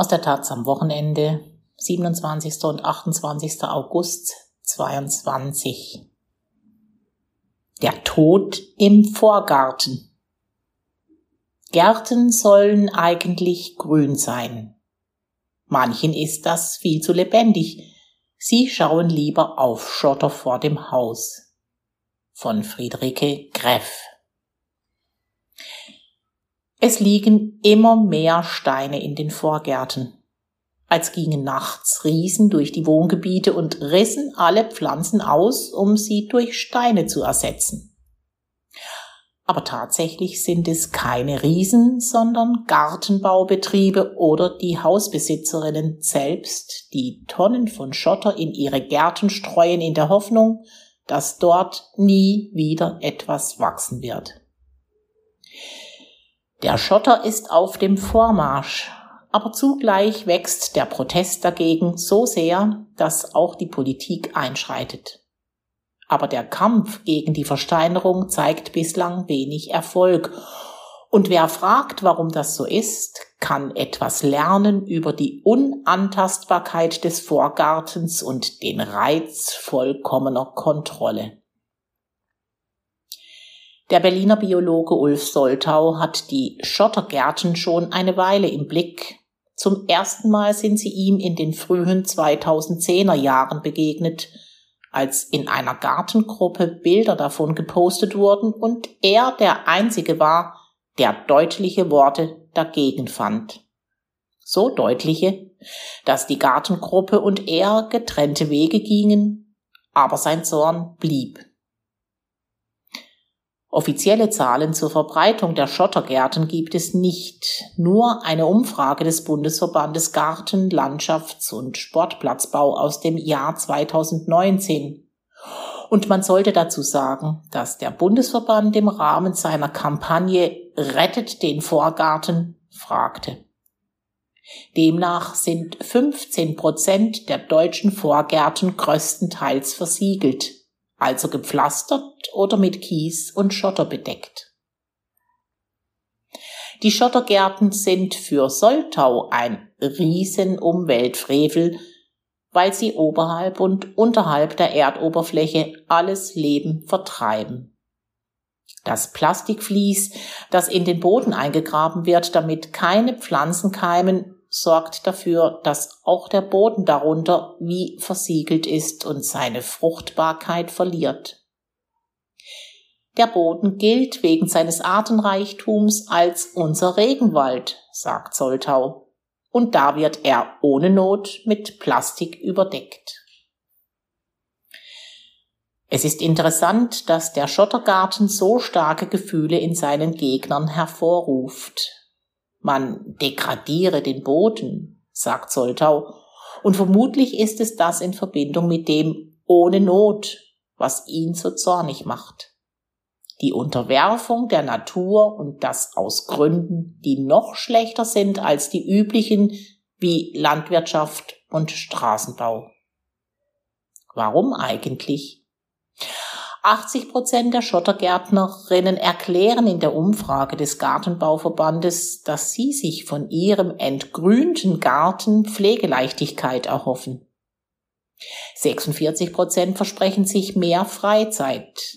Aus der Taz am Wochenende, 27. und 28. August 22. Der Tod im Vorgarten. Gärten sollen eigentlich grün sein. Manchen ist das viel zu lebendig. Sie schauen lieber auf Schotter vor dem Haus. Von Friederike Greff. Es liegen immer mehr Steine in den Vorgärten. Als gingen nachts Riesen durch die Wohngebiete und rissen alle Pflanzen aus, um sie durch Steine zu ersetzen. Aber tatsächlich sind es keine Riesen, sondern Gartenbaubetriebe oder die Hausbesitzerinnen selbst, die Tonnen von Schotter in ihre Gärten streuen in der Hoffnung, dass dort nie wieder etwas wachsen wird. Der Schotter ist auf dem Vormarsch, aber zugleich wächst der Protest dagegen so sehr, dass auch die Politik einschreitet. Aber der Kampf gegen die Versteinerung zeigt bislang wenig Erfolg. Und wer fragt, warum das so ist, kann etwas lernen über die Unantastbarkeit des Vorgartens und den Reiz vollkommener Kontrolle. Der Berliner Biologe Ulf Soltau hat die Schottergärten schon eine Weile im Blick. Zum ersten Mal sind sie ihm in den frühen 2010er Jahren begegnet, als in einer Gartengruppe Bilder davon gepostet wurden und er der Einzige war, der deutliche Worte dagegen fand. So deutliche, dass die Gartengruppe und er getrennte Wege gingen, aber sein Zorn blieb. Offizielle Zahlen zur Verbreitung der Schottergärten gibt es nicht, nur eine Umfrage des Bundesverbandes Garten, Landschafts- und Sportplatzbau aus dem Jahr 2019. Und man sollte dazu sagen, dass der Bundesverband im Rahmen seiner Kampagne Rettet den Vorgarten fragte. Demnach sind 15 Prozent der deutschen Vorgärten größtenteils versiegelt also gepflastert oder mit Kies und Schotter bedeckt. Die Schottergärten sind für Soltau ein Riesenumweltfrevel, weil sie oberhalb und unterhalb der Erdoberfläche alles Leben vertreiben. Das Plastikvlies, das in den Boden eingegraben wird, damit keine Pflanzen keimen, sorgt dafür, dass auch der Boden darunter wie versiegelt ist und seine Fruchtbarkeit verliert. Der Boden gilt wegen seines Artenreichtums als unser Regenwald, sagt Soltau. Und da wird er ohne Not mit Plastik überdeckt. Es ist interessant, dass der Schottergarten so starke Gefühle in seinen Gegnern hervorruft. Man degradiere den Boden, sagt Soltau, und vermutlich ist es das in Verbindung mit dem ohne Not, was ihn so zornig macht. Die Unterwerfung der Natur und das aus Gründen, die noch schlechter sind als die üblichen, wie Landwirtschaft und Straßenbau. Warum eigentlich? 80 Prozent der Schottergärtnerinnen erklären in der Umfrage des Gartenbauverbandes, dass sie sich von ihrem entgrünten Garten Pflegeleichtigkeit erhoffen. 46 Prozent versprechen sich mehr Freizeit,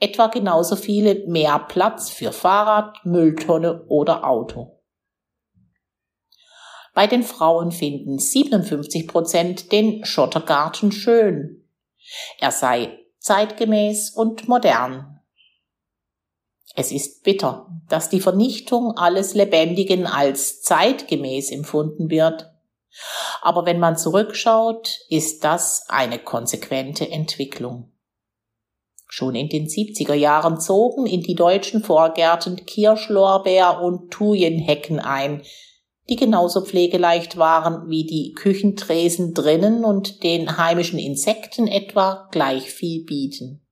etwa genauso viele mehr Platz für Fahrrad, Mülltonne oder Auto. Bei den Frauen finden 57 Prozent den Schottergarten schön. Er sei zeitgemäß und modern. Es ist bitter, dass die Vernichtung alles Lebendigen als zeitgemäß empfunden wird. Aber wenn man zurückschaut, ist das eine konsequente Entwicklung. Schon in den 70er Jahren zogen in die deutschen Vorgärten Kirschlorbeer und Thujenhecken ein, die genauso pflegeleicht waren wie die Küchentresen drinnen und den heimischen Insekten etwa gleich viel bieten.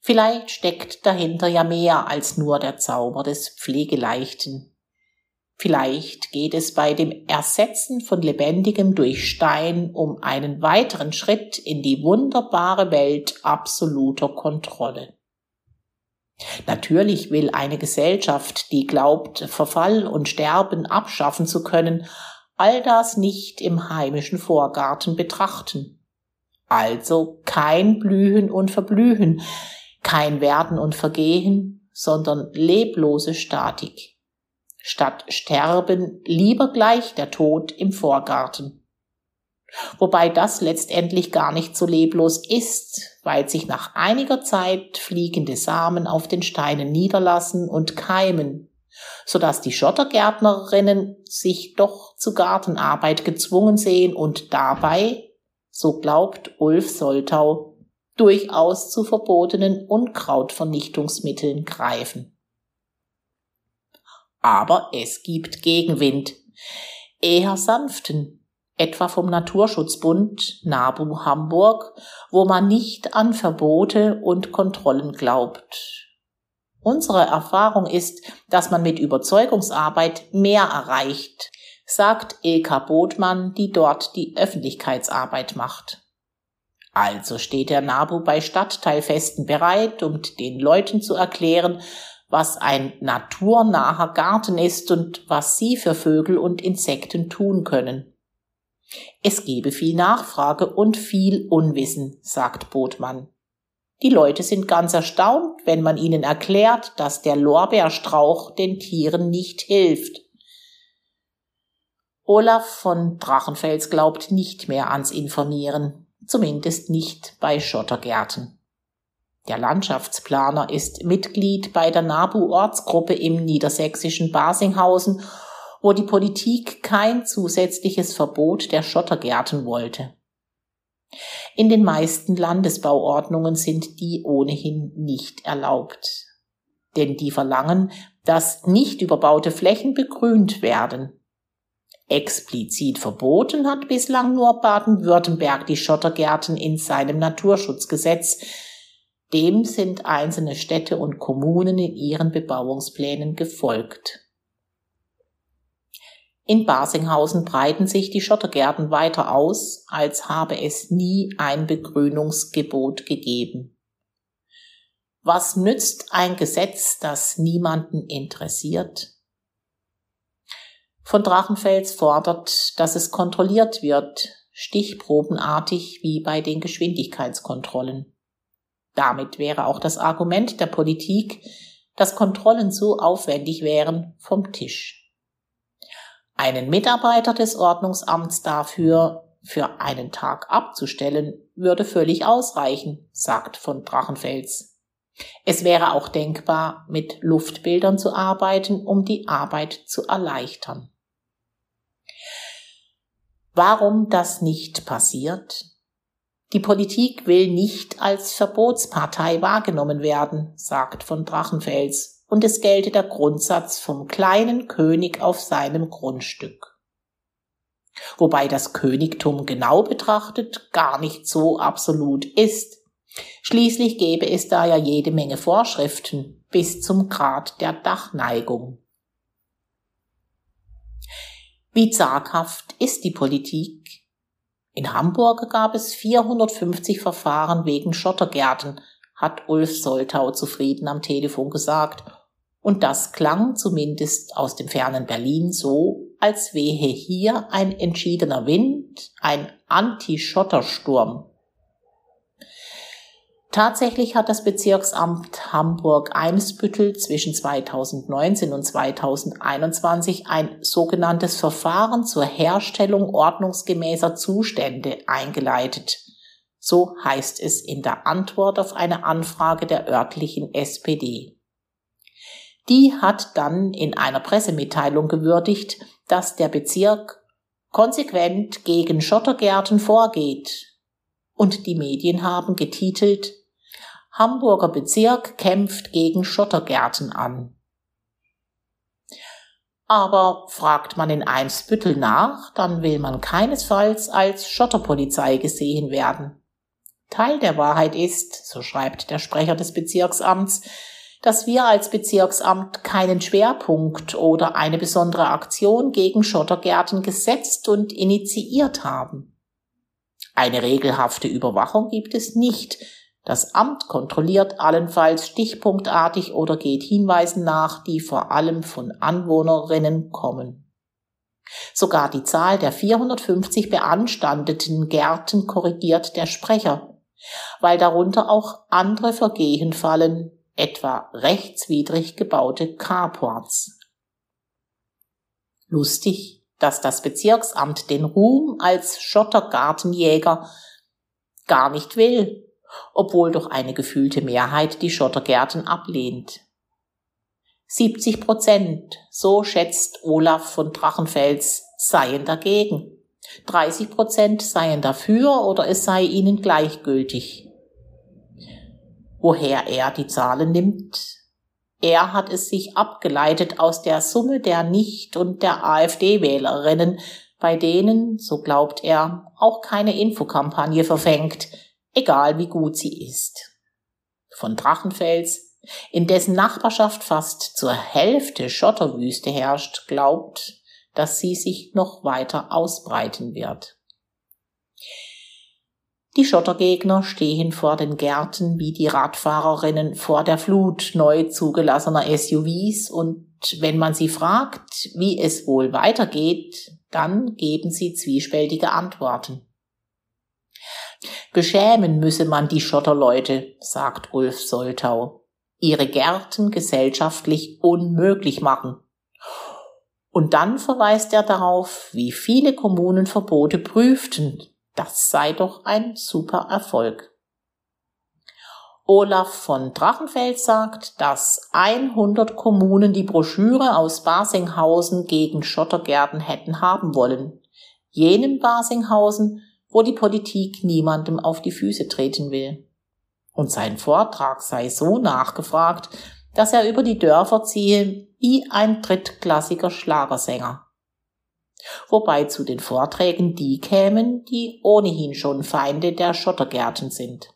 Vielleicht steckt dahinter ja mehr als nur der Zauber des Pflegeleichten. Vielleicht geht es bei dem Ersetzen von Lebendigem durch Stein um einen weiteren Schritt in die wunderbare Welt absoluter Kontrolle. Natürlich will eine Gesellschaft, die glaubt, Verfall und Sterben abschaffen zu können, all das nicht im heimischen Vorgarten betrachten. Also kein Blühen und Verblühen, kein Werden und Vergehen, sondern leblose Statik. Statt Sterben lieber gleich der Tod im Vorgarten. Wobei das letztendlich gar nicht so leblos ist, weil sich nach einiger Zeit fliegende Samen auf den Steinen niederlassen und keimen, so dass die Schottergärtnerinnen sich doch zu Gartenarbeit gezwungen sehen und dabei, so glaubt Ulf Soltau, durchaus zu verbotenen Unkrautvernichtungsmitteln greifen. Aber es gibt Gegenwind, eher sanften, etwa vom Naturschutzbund NABU Hamburg, wo man nicht an Verbote und Kontrollen glaubt. Unsere Erfahrung ist, dass man mit Überzeugungsarbeit mehr erreicht, sagt Ilka Botmann, die dort die Öffentlichkeitsarbeit macht. Also steht der NABU bei Stadtteilfesten bereit, um den Leuten zu erklären, was ein naturnaher Garten ist und was sie für Vögel und Insekten tun können. Es gebe viel Nachfrage und viel Unwissen, sagt Botmann. Die Leute sind ganz erstaunt, wenn man ihnen erklärt, dass der Lorbeerstrauch den Tieren nicht hilft. Olaf von Drachenfels glaubt nicht mehr ans Informieren, zumindest nicht bei Schottergärten. Der Landschaftsplaner ist Mitglied bei der NABU-Ortsgruppe im niedersächsischen Basinghausen wo die Politik kein zusätzliches Verbot der Schottergärten wollte. In den meisten Landesbauordnungen sind die ohnehin nicht erlaubt. Denn die verlangen, dass nicht überbaute Flächen begrünt werden. Explizit verboten hat bislang nur Baden-Württemberg die Schottergärten in seinem Naturschutzgesetz. Dem sind einzelne Städte und Kommunen in ihren Bebauungsplänen gefolgt. In Basinghausen breiten sich die Schottergärten weiter aus, als habe es nie ein Begrünungsgebot gegeben. Was nützt ein Gesetz, das niemanden interessiert? Von Drachenfels fordert, dass es kontrolliert wird, stichprobenartig wie bei den Geschwindigkeitskontrollen. Damit wäre auch das Argument der Politik, dass Kontrollen so aufwendig wären, vom Tisch. Einen Mitarbeiter des Ordnungsamts dafür für einen Tag abzustellen, würde völlig ausreichen, sagt von Drachenfels. Es wäre auch denkbar, mit Luftbildern zu arbeiten, um die Arbeit zu erleichtern. Warum das nicht passiert? Die Politik will nicht als Verbotspartei wahrgenommen werden, sagt von Drachenfels und es gelte der Grundsatz vom kleinen König auf seinem Grundstück. Wobei das Königtum genau betrachtet gar nicht so absolut ist. Schließlich gäbe es da ja jede Menge Vorschriften bis zum Grad der Dachneigung. Wie zaghaft ist die Politik? In Hamburg gab es 450 Verfahren wegen Schottergärten, hat Ulf Soltau zufrieden am Telefon gesagt und das klang zumindest aus dem fernen Berlin so, als wehe hier ein entschiedener Wind, ein Anti-Schottersturm. Tatsächlich hat das Bezirksamt Hamburg-Eimsbüttel zwischen 2019 und 2021 ein sogenanntes Verfahren zur Herstellung ordnungsgemäßer Zustände eingeleitet. So heißt es in der Antwort auf eine Anfrage der örtlichen SPD. Die hat dann in einer Pressemitteilung gewürdigt, dass der Bezirk konsequent gegen Schottergärten vorgeht. Und die Medien haben getitelt Hamburger Bezirk kämpft gegen Schottergärten an. Aber fragt man in Eimsbüttel nach, dann will man keinesfalls als Schotterpolizei gesehen werden. Teil der Wahrheit ist, so schreibt der Sprecher des Bezirksamts, dass wir als Bezirksamt keinen Schwerpunkt oder eine besondere Aktion gegen Schottergärten gesetzt und initiiert haben. Eine regelhafte Überwachung gibt es nicht, Das Amt kontrolliert allenfalls stichpunktartig oder geht Hinweisen nach, die vor allem von Anwohnerinnen kommen. Sogar die Zahl der 450 beanstandeten Gärten korrigiert der Sprecher, weil darunter auch andere Vergehen fallen, etwa rechtswidrig gebaute Carports. Lustig, dass das Bezirksamt den Ruhm als Schottergartenjäger gar nicht will, obwohl doch eine gefühlte Mehrheit die Schottergärten ablehnt. 70 Prozent, so schätzt Olaf von Drachenfels, seien dagegen. 30 Prozent seien dafür oder es sei ihnen gleichgültig. Woher er die Zahlen nimmt? Er hat es sich abgeleitet aus der Summe der Nicht- und der AfD-Wählerinnen, bei denen, so glaubt er, auch keine Infokampagne verfängt, egal wie gut sie ist. Von Drachenfels, in dessen Nachbarschaft fast zur Hälfte Schotterwüste herrscht, glaubt, dass sie sich noch weiter ausbreiten wird. Die Schottergegner stehen vor den Gärten wie die Radfahrerinnen vor der Flut neu zugelassener SUVs und wenn man sie fragt, wie es wohl weitergeht, dann geben sie zwiespältige Antworten. Beschämen müsse man die Schotterleute, sagt Ulf Soltau, ihre Gärten gesellschaftlich unmöglich machen. Und dann verweist er darauf, wie viele Kommunen Verbote prüften, das sei doch ein super Erfolg. Olaf von Drachenfeld sagt, dass 100 Kommunen die Broschüre aus Basinghausen gegen Schottergärten hätten haben wollen. Jenem Basinghausen, wo die Politik niemandem auf die Füße treten will. Und sein Vortrag sei so nachgefragt, dass er über die Dörfer ziehe wie ein drittklassiger Schlagersänger wobei zu den Vorträgen die kämen, die ohnehin schon Feinde der Schottergärten sind.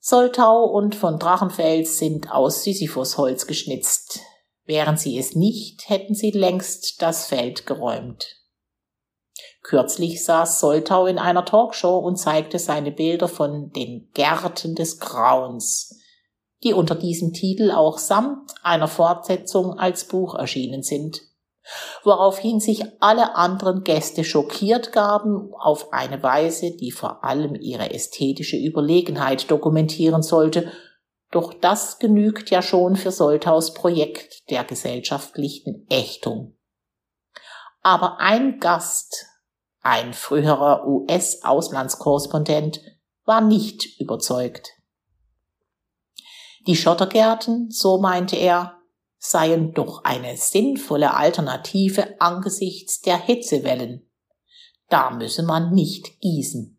Soltau und von Drachenfels sind aus Sisyphusholz geschnitzt. Wären sie es nicht, hätten sie längst das Feld geräumt. Kürzlich saß Soltau in einer Talkshow und zeigte seine Bilder von den Gärten des Grauens, die unter diesem Titel auch samt einer Fortsetzung als Buch erschienen sind woraufhin sich alle anderen Gäste schockiert gaben auf eine Weise, die vor allem ihre ästhetische Überlegenheit dokumentieren sollte, doch das genügt ja schon für Soltaus Projekt der gesellschaftlichen Ächtung. Aber ein Gast, ein früherer US-Auslandskorrespondent, war nicht überzeugt. Die Schottergärten, so meinte er, seien doch eine sinnvolle Alternative angesichts der Hitzewellen. Da müsse man nicht gießen.